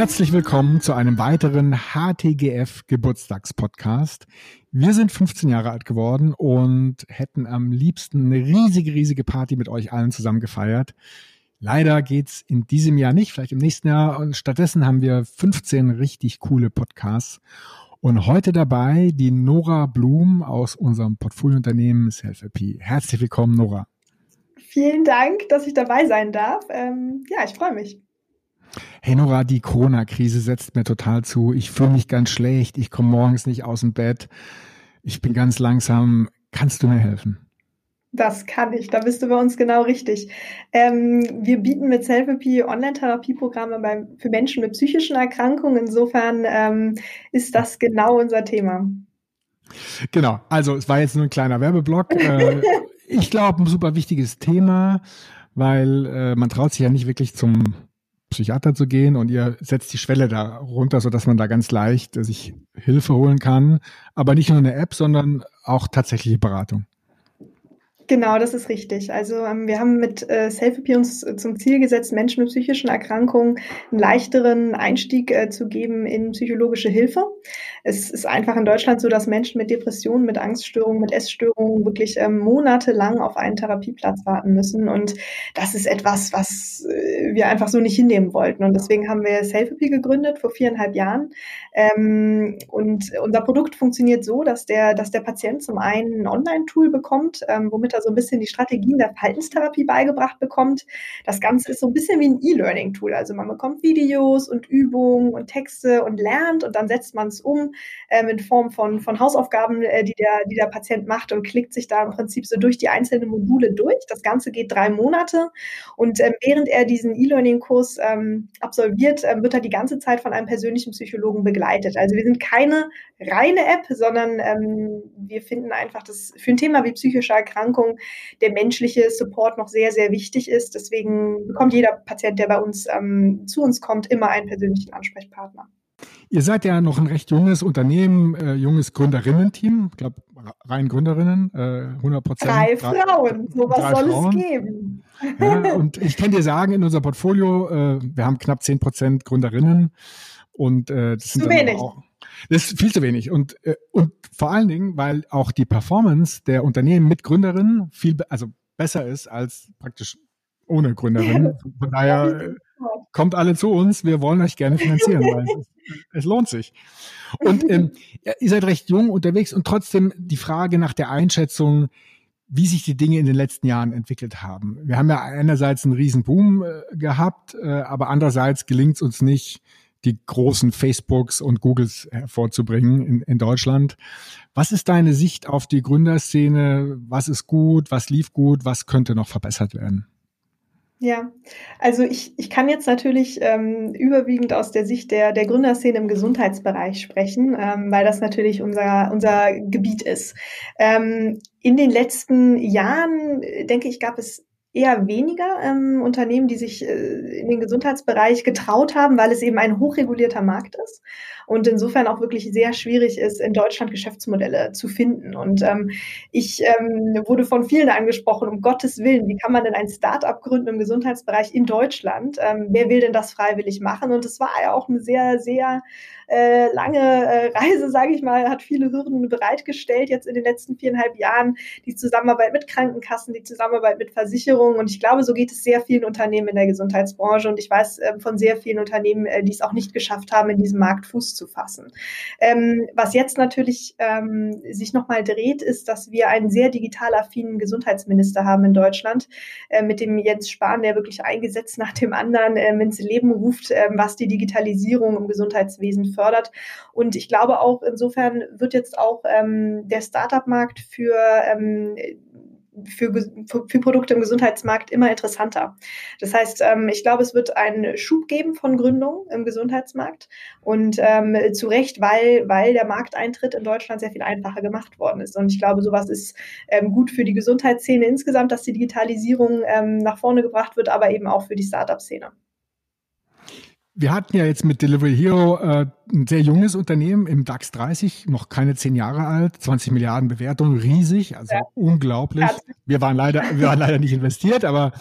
Herzlich willkommen zu einem weiteren HTGF Geburtstagspodcast. Wir sind 15 Jahre alt geworden und hätten am liebsten eine riesige, riesige Party mit euch allen zusammen gefeiert. Leider geht's in diesem Jahr nicht, vielleicht im nächsten Jahr. Und stattdessen haben wir 15 richtig coole Podcasts. Und heute dabei die Nora Blum aus unserem Portfoliounternehmen SelfAP. Herzlich willkommen, Nora. Vielen Dank, dass ich dabei sein darf. Ähm, ja, ich freue mich. Hey Nora, die Corona-Krise setzt mir total zu. Ich fühle mich ganz schlecht. Ich komme morgens nicht aus dem Bett. Ich bin ganz langsam. Kannst du mir helfen? Das kann ich, da bist du bei uns genau richtig. Ähm, wir bieten mit Selfie Online-Therapieprogramme für Menschen mit psychischen Erkrankungen. Insofern ähm, ist das genau unser Thema. Genau, also es war jetzt nur ein kleiner Werbeblock. Äh, ich glaube, ein super wichtiges Thema, weil äh, man traut sich ja nicht wirklich zum Psychiater zu gehen und ihr setzt die Schwelle da runter, so dass man da ganz leicht äh, sich Hilfe holen kann. Aber nicht nur eine App, sondern auch tatsächliche Beratung. Genau, das ist richtig. Also ähm, wir haben mit äh, Selfie uns äh, zum Ziel gesetzt, Menschen mit psychischen Erkrankungen einen leichteren Einstieg äh, zu geben in psychologische Hilfe. Es ist einfach in Deutschland so, dass Menschen mit Depressionen, mit Angststörungen, mit Essstörungen wirklich ähm, monatelang auf einen Therapieplatz warten müssen. Und das ist etwas, was äh, wir einfach so nicht hinnehmen wollten. Und deswegen haben wir Selfie gegründet vor viereinhalb Jahren. Ähm, und unser Produkt funktioniert so, dass der, dass der Patient zum einen ein Online-Tool bekommt, ähm, womit er so ein bisschen die Strategien der Verhaltenstherapie beigebracht bekommt. Das Ganze ist so ein bisschen wie ein E-Learning-Tool. Also man bekommt Videos und Übungen und Texte und lernt und dann setzt man es um ähm, in Form von, von Hausaufgaben, äh, die, der, die der Patient macht und klickt sich da im Prinzip so durch die einzelnen Module durch. Das Ganze geht drei Monate und ähm, während er diesen E-Learning-Kurs ähm, absolviert, ähm, wird er die ganze Zeit von einem persönlichen Psychologen begleitet. Also wir sind keine reine App, sondern ähm, wir finden einfach, dass für ein Thema wie psychische Erkrankung der menschliche Support noch sehr, sehr wichtig ist. Deswegen bekommt jeder Patient, der bei uns ähm, zu uns kommt, immer einen persönlichen Ansprechpartner. Ihr seid ja noch ein recht junges Unternehmen, äh, junges Gründerinnen-Team. Ich glaube, rein Gründerinnen, äh, 100 Prozent. Drei Frauen, sowas soll Frauen. es geben. Ja, und ich kann dir sagen, in unser Portfolio, äh, wir haben knapp 10 Prozent Gründerinnen. Und äh, das sind Zu wenig. Auch, das ist viel zu wenig. Und, äh, und vor allen Dingen, weil auch die Performance der Unternehmen mit Gründerinnen viel, also besser ist als praktisch ohne Gründerin. Von daher kommt alle zu uns. Wir wollen euch gerne finanzieren, weil es, es lohnt sich. Und ähm, ihr seid recht jung unterwegs und trotzdem die Frage nach der Einschätzung, wie sich die Dinge in den letzten Jahren entwickelt haben. Wir haben ja einerseits einen riesen Boom äh, gehabt, äh, aber andererseits gelingt es uns nicht, die großen Facebooks und Googles hervorzubringen in, in Deutschland. Was ist deine Sicht auf die Gründerszene? Was ist gut? Was lief gut? Was könnte noch verbessert werden? Ja, also ich, ich kann jetzt natürlich ähm, überwiegend aus der Sicht der, der Gründerszene im Gesundheitsbereich sprechen, ähm, weil das natürlich unser, unser Gebiet ist. Ähm, in den letzten Jahren, denke ich, gab es eher weniger ähm, Unternehmen, die sich äh, in den Gesundheitsbereich getraut haben, weil es eben ein hochregulierter Markt ist und insofern auch wirklich sehr schwierig ist, in Deutschland Geschäftsmodelle zu finden. Und ähm, ich ähm, wurde von vielen angesprochen, um Gottes Willen, wie kann man denn ein Start-up gründen im Gesundheitsbereich in Deutschland? Ähm, wer will denn das freiwillig machen? Und es war ja auch eine sehr, sehr äh, lange äh, Reise, sage ich mal, hat viele Hürden bereitgestellt jetzt in den letzten viereinhalb Jahren. Die Zusammenarbeit mit Krankenkassen, die Zusammenarbeit mit Versicherungen. Und ich glaube, so geht es sehr vielen Unternehmen in der Gesundheitsbranche. Und ich weiß äh, von sehr vielen Unternehmen, äh, die es auch nicht geschafft haben, in diesem Markt Fuß zu fassen. Ähm, was jetzt natürlich ähm, sich nochmal dreht, ist, dass wir einen sehr digital affinen Gesundheitsminister haben in Deutschland, äh, mit dem Jens Spahn, der wirklich eingesetzt nach dem anderen äh, ins Leben ruft, äh, was die Digitalisierung im Gesundheitswesen fördert. Und ich glaube auch, insofern wird jetzt auch ähm, der Startup-Markt für ähm, für, für Produkte im Gesundheitsmarkt immer interessanter. Das heißt, ähm, ich glaube, es wird einen Schub geben von Gründungen im Gesundheitsmarkt und ähm, zu Recht, weil, weil der Markteintritt in Deutschland sehr viel einfacher gemacht worden ist. Und ich glaube, sowas ist ähm, gut für die Gesundheitsszene insgesamt, dass die Digitalisierung ähm, nach vorne gebracht wird, aber eben auch für die Startup-Szene. Wir hatten ja jetzt mit Delivery Hero äh, ein sehr junges Unternehmen im DAX 30, noch keine zehn Jahre alt, 20 Milliarden Bewertung, riesig, also ja. unglaublich. Wir waren leider, wir waren leider nicht investiert, aber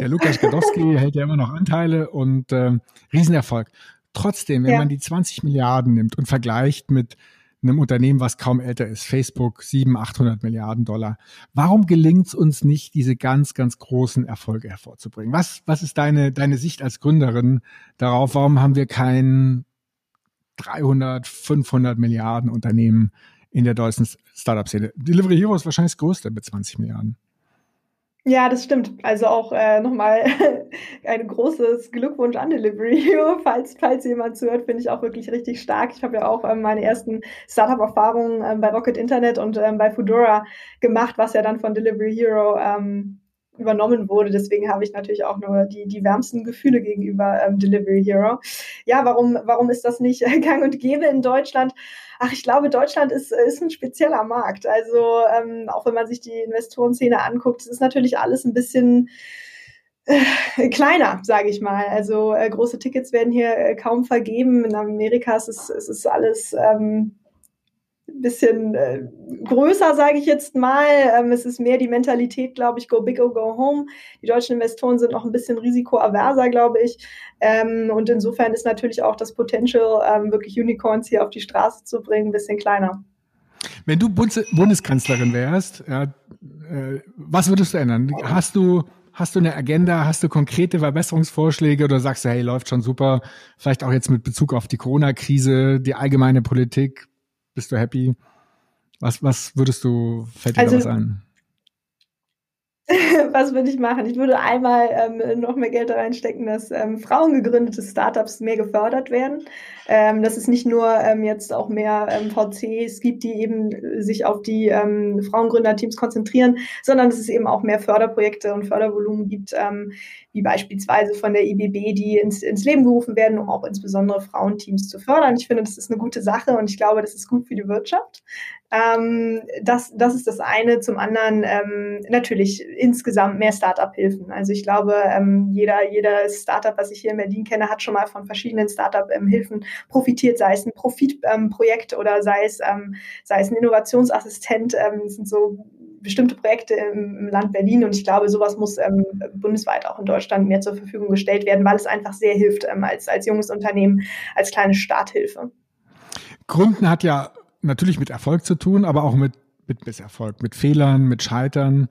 der Lukas Gadowski hält ja immer noch Anteile und äh, Riesenerfolg. trotzdem, wenn ja. man die 20 Milliarden nimmt und vergleicht mit einem Unternehmen, was kaum älter ist, Facebook, 700, 800 Milliarden Dollar. Warum gelingt es uns nicht, diese ganz, ganz großen Erfolge hervorzubringen? Was, was ist deine, deine Sicht als Gründerin darauf? Warum haben wir kein 300, 500 Milliarden Unternehmen in der deutschen Startup-Szene? Delivery Hero ist wahrscheinlich das größte mit 20 Milliarden. Ja, das stimmt. Also auch äh, nochmal ein großes Glückwunsch an Delivery Hero. Falls, falls jemand zuhört, finde ich auch wirklich richtig stark. Ich habe ja auch ähm, meine ersten Startup-Erfahrungen ähm, bei Rocket Internet und ähm, bei Foodora gemacht, was ja dann von Delivery Hero ähm, übernommen wurde. Deswegen habe ich natürlich auch nur die, die wärmsten Gefühle gegenüber ähm, Delivery Hero. Ja, warum, warum ist das nicht gang und gäbe in Deutschland? Ach, ich glaube, Deutschland ist, ist ein spezieller Markt. Also ähm, auch wenn man sich die Investorenszene anguckt, ist natürlich alles ein bisschen äh, kleiner, sage ich mal. Also äh, große Tickets werden hier äh, kaum vergeben. In Amerika ist es, ist es alles ähm, bisschen äh, größer, sage ich jetzt mal. Ähm, es ist mehr die Mentalität, glaube ich, go big or go home. Die deutschen Investoren sind noch ein bisschen risikoaverser, glaube ich. Ähm, und insofern ist natürlich auch das Potential, ähm, wirklich Unicorns hier auf die Straße zu bringen, ein bisschen kleiner. Wenn du Bundeskanzlerin wärst, ja, äh, was würdest du ändern? Hast du Hast du eine Agenda? Hast du konkrete Verbesserungsvorschläge oder sagst du, hey, läuft schon super? Vielleicht auch jetzt mit Bezug auf die Corona-Krise, die allgemeine Politik. Bist du happy? Was, was würdest du, fällt dir also, da was ein? was würde ich machen? Ich würde einmal ähm, noch mehr Geld da reinstecken, dass ähm, frauengegründete Startups mehr gefördert werden. Ähm, dass es nicht nur ähm, jetzt auch mehr ähm, VCs gibt, die eben sich auf die ähm, Frauengründerteams konzentrieren, sondern dass es eben auch mehr Förderprojekte und Fördervolumen gibt, ähm, wie beispielsweise von der IBB, die ins, ins Leben gerufen werden, um auch insbesondere Frauenteams zu fördern. Ich finde, das ist eine gute Sache und ich glaube, das ist gut für die Wirtschaft. Ähm, das, das ist das eine. Zum anderen ähm, natürlich insgesamt mehr Startup-Hilfen. Also ich glaube, ähm, jeder, jeder Startup, was ich hier in Berlin kenne, hat schon mal von verschiedenen Startup-Hilfen profitiert, sei es ein Profitprojekt oder sei es, ähm, sei es ein Innovationsassistent. Ähm, das sind so bestimmte Projekte im, im, Land Berlin und ich glaube, sowas muss ähm, bundesweit auch in Deutschland mehr zur Verfügung gestellt werden, weil es einfach sehr hilft ähm, als, als junges Unternehmen, als kleine Starthilfe. Gründen hat ja natürlich mit Erfolg zu tun, aber auch mit, mit Misserfolg, mit Fehlern, mit Scheitern.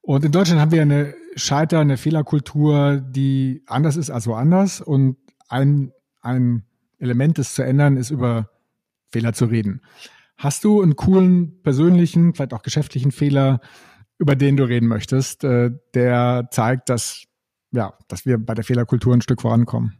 Und in Deutschland haben wir eine Scheiter, eine Fehlerkultur, die anders ist als woanders. Und ein, ein Element, das zu ändern, ist über Fehler zu reden. Hast du einen coolen persönlichen, vielleicht auch geschäftlichen Fehler, über den du reden möchtest, äh, der zeigt, dass, ja, dass wir bei der Fehlerkultur ein Stück vorankommen?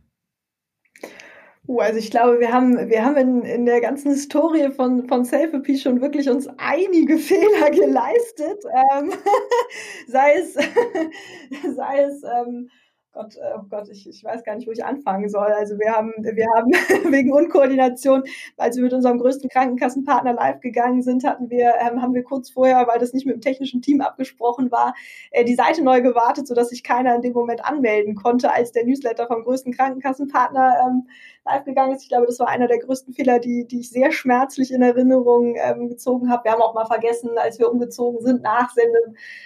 Uh, also ich glaube, wir haben, wir haben in, in der ganzen Historie von, von Selfie schon wirklich uns einige Fehler geleistet. Ähm, sei es, sei es ähm, Gott, äh, oh Gott, ich, ich weiß gar nicht, wo ich anfangen soll. Also wir haben, wir haben wegen Unkoordination, als wir mit unserem größten Krankenkassenpartner live gegangen sind, hatten wir, ähm, haben wir kurz vorher, weil das nicht mit dem technischen Team abgesprochen war, äh, die Seite neu gewartet, sodass sich keiner in dem Moment anmelden konnte, als der Newsletter vom größten Krankenkassenpartner ähm, live gegangen ist. Ich glaube, das war einer der größten Fehler, die, die ich sehr schmerzlich in Erinnerung ähm, gezogen habe. Wir haben auch mal vergessen, als wir umgezogen sind, Nachsende,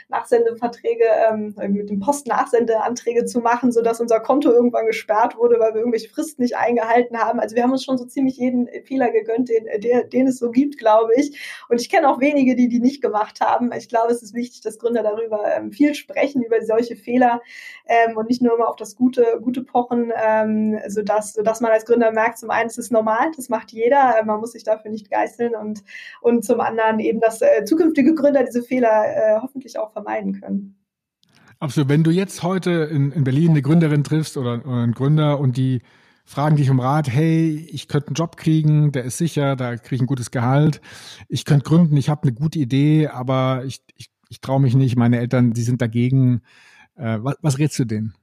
Nachsendeverträge ähm, mit dem Post Nachsendeanträge zu machen, sodass unser Konto irgendwann gesperrt wurde, weil wir irgendwelche Fristen nicht eingehalten haben. Also wir haben uns schon so ziemlich jeden Fehler gegönnt, den, der, den es so gibt, glaube ich. Und ich kenne auch wenige, die die nicht gemacht haben. Ich glaube, es ist wichtig, dass Gründer darüber ähm, viel sprechen, über solche Fehler ähm, und nicht nur immer auf das Gute, Gute pochen, ähm, sodass, sodass man als Gründer merkt, zum einen, es ist normal, das macht jeder, äh, man muss sich dafür nicht geißeln und, und zum anderen eben, dass äh, zukünftige Gründer diese Fehler äh, hoffentlich auch vermeiden können. Absolut. Wenn du jetzt heute in, in Berlin eine Gründerin triffst oder, oder einen Gründer und die fragen dich um Rat, hey, ich könnte einen Job kriegen, der ist sicher, da kriege ich ein gutes Gehalt, ich könnte gründen, ich habe eine gute Idee, aber ich, ich, ich traue mich nicht, meine Eltern, die sind dagegen. Äh, was, was rätst du denen?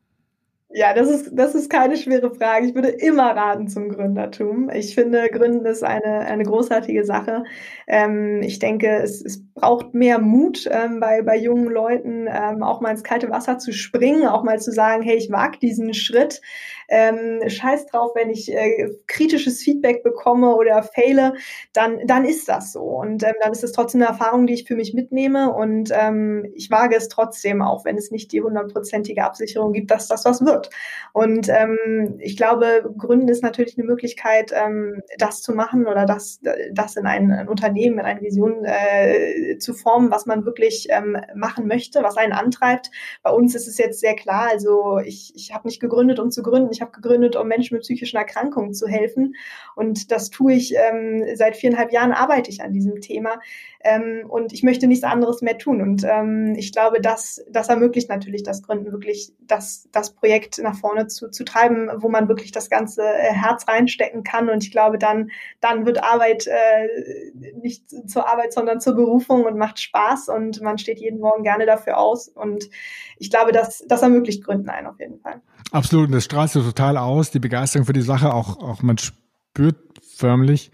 Ja, das ist, das ist keine schwere Frage. Ich würde immer raten zum Gründertum. Ich finde, Gründen ist eine, eine großartige Sache. Ähm, ich denke, es, es braucht mehr Mut ähm, bei, bei jungen Leuten, ähm, auch mal ins kalte Wasser zu springen, auch mal zu sagen, hey, ich wage diesen Schritt. Ähm, scheiß drauf, wenn ich äh, kritisches Feedback bekomme oder faile, dann, dann ist das so. Und ähm, dann ist es trotzdem eine Erfahrung, die ich für mich mitnehme. Und ähm, ich wage es trotzdem, auch wenn es nicht die hundertprozentige Absicherung gibt, dass das was wird. Wird. Und ähm, ich glaube, Gründen ist natürlich eine Möglichkeit, ähm, das zu machen oder das, das in ein, ein Unternehmen, in eine Vision äh, zu formen, was man wirklich ähm, machen möchte, was einen antreibt. Bei uns ist es jetzt sehr klar, also ich, ich habe nicht gegründet, um zu gründen, ich habe gegründet, um Menschen mit psychischen Erkrankungen zu helfen. Und das tue ich ähm, seit viereinhalb Jahren arbeite ich an diesem Thema. Ähm, und ich möchte nichts anderes mehr tun. Und ähm, ich glaube, das, das ermöglicht natürlich das Gründen wirklich, das, das Projekt nach vorne zu, zu treiben, wo man wirklich das ganze äh, Herz reinstecken kann. Und ich glaube, dann, dann wird Arbeit äh, nicht zur Arbeit, sondern zur Berufung und macht Spaß und man steht jeden Morgen gerne dafür aus. Und ich glaube, das, das ermöglicht Gründen ein auf jeden Fall. Absolut, das strahlt so total aus, die Begeisterung für die Sache, auch, auch man spürt förmlich,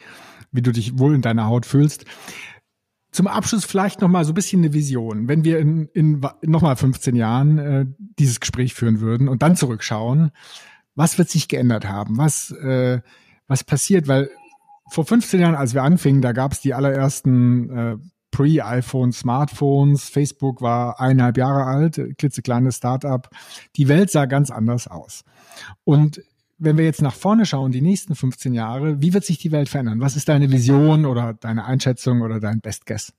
wie du dich wohl in deiner Haut fühlst. Zum Abschluss vielleicht noch mal so ein bisschen eine Vision. Wenn wir in, in noch mal 15 Jahren äh, dieses Gespräch führen würden und dann zurückschauen, was wird sich geändert haben? Was, äh, was passiert? Weil vor 15 Jahren, als wir anfingen, da gab es die allerersten äh, Pre-iPhone Smartphones. Facebook war eineinhalb Jahre alt, klitzekleines Startup. Die Welt sah ganz anders aus. Und wenn wir jetzt nach vorne schauen, die nächsten 15 Jahre, wie wird sich die Welt verändern? Was ist deine Vision oder deine Einschätzung oder dein Best Guess?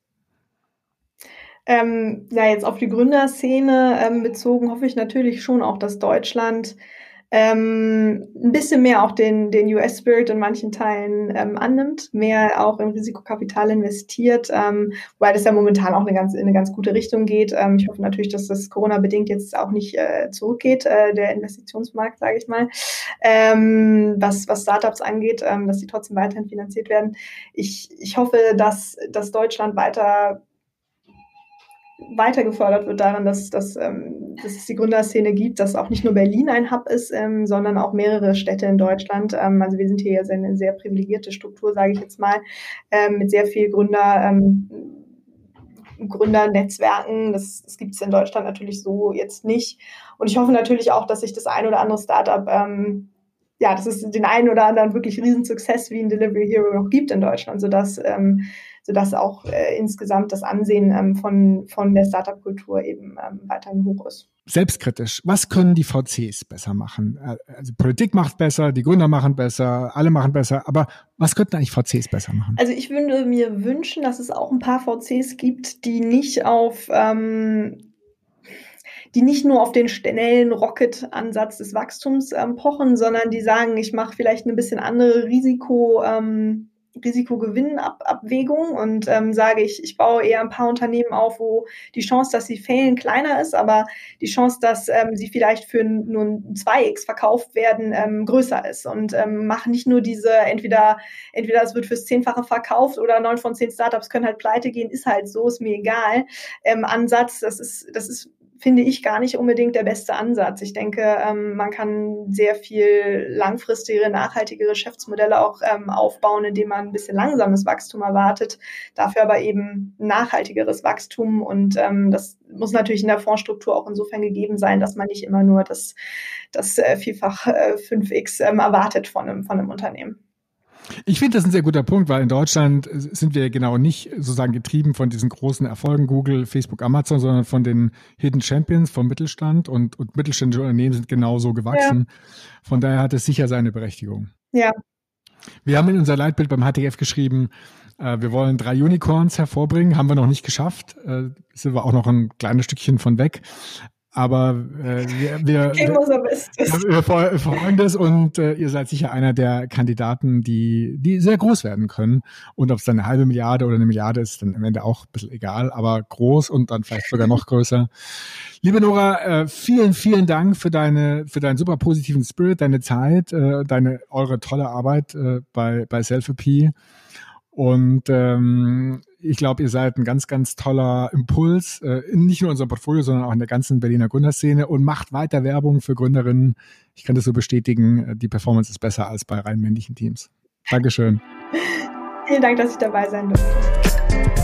Ähm, ja, jetzt auf die Gründerszene ähm, bezogen hoffe ich natürlich schon auch, dass Deutschland ähm, ein bisschen mehr auch den, den US-Spirit in manchen Teilen ähm, annimmt, mehr auch in Risikokapital investiert, ähm, weil das ja momentan auch eine ganz, in eine ganz gute Richtung geht. Ähm, ich hoffe natürlich, dass das Corona-bedingt jetzt auch nicht äh, zurückgeht, äh, der Investitionsmarkt, sage ich mal, ähm, was, was Startups angeht, ähm, dass sie trotzdem weiterhin finanziert werden. Ich, ich hoffe, dass, dass Deutschland weiter weiter gefördert wird daran, dass, dass, ähm, dass es die Gründerszene gibt, dass auch nicht nur Berlin ein Hub ist, ähm, sondern auch mehrere Städte in Deutschland. Ähm, also wir sind hier ja eine sehr privilegierte Struktur, sage ich jetzt mal, ähm, mit sehr viel Gründer. Ähm, Gründernetzwerken. Das, das gibt es in Deutschland natürlich so jetzt nicht. Und ich hoffe natürlich auch, dass sich das ein oder andere Startup ähm, ja, dass es den einen oder anderen wirklich riesen Success wie ein Delivery Hero noch gibt in Deutschland, sodass ähm, sodass auch äh, insgesamt das Ansehen ähm, von, von der Startup-Kultur eben ähm, weiterhin hoch ist. Selbstkritisch. Was können die VCs besser machen? Äh, also Politik macht besser, die Gründer machen besser, alle machen besser, aber was könnten eigentlich VCs besser machen? Also ich würde mir wünschen, dass es auch ein paar VCs gibt, die nicht auf ähm, die nicht nur auf den schnellen Rocket-Ansatz des Wachstums ähm, pochen, sondern die sagen, ich mache vielleicht eine bisschen andere Risiko, ähm, Risikogewinnabwägung und ähm, sage ich, ich baue eher ein paar Unternehmen auf, wo die Chance, dass sie fehlen, kleiner ist, aber die Chance, dass ähm, sie vielleicht für nur ein 2x verkauft werden, ähm, größer ist und ähm, mache nicht nur diese, entweder, entweder es wird fürs Zehnfache verkauft oder neun von zehn Startups können halt pleite gehen, ist halt so, ist mir egal. Ähm, Ansatz, das ist, das ist finde ich gar nicht unbedingt der beste Ansatz. Ich denke, ähm, man kann sehr viel langfristigere, nachhaltige Geschäftsmodelle auch ähm, aufbauen, indem man ein bisschen langsames Wachstum erwartet, dafür aber eben nachhaltigeres Wachstum. Und ähm, das muss natürlich in der Fondsstruktur auch insofern gegeben sein, dass man nicht immer nur das, das äh, vielfach äh, 5x ähm, erwartet von einem, von einem Unternehmen. Ich finde das ein sehr guter Punkt, weil in Deutschland sind wir genau nicht sozusagen getrieben von diesen großen Erfolgen Google, Facebook, Amazon, sondern von den Hidden Champions vom Mittelstand und, und mittelständische Unternehmen sind genauso gewachsen. Ja. Von daher hat es sicher seine Berechtigung. Ja. Wir haben in unser Leitbild beim HTF geschrieben, äh, wir wollen drei Unicorns hervorbringen, haben wir noch nicht geschafft, äh, sind wir auch noch ein kleines Stückchen von weg. Aber äh, wir, wir, wir, verfolgen das und äh, ihr seid sicher einer der Kandidaten, die, die sehr groß werden können. Und ob es dann eine halbe Milliarde oder eine Milliarde ist, dann am Ende auch ein bisschen egal, aber groß und dann vielleicht sogar noch größer. Liebe Nora, äh, vielen, vielen Dank für deine, für deinen super positiven Spirit, deine Zeit, äh, deine, eure tolle Arbeit äh, bei, bei Selfie. Und ähm, ich glaube, ihr seid ein ganz, ganz toller Impuls, äh, nicht nur in unserem Portfolio, sondern auch in der ganzen Berliner Gründerszene und macht weiter Werbung für Gründerinnen. Ich kann das so bestätigen, die Performance ist besser als bei rein männlichen Teams. Dankeschön. Vielen Dank, dass ich dabei sein durfte.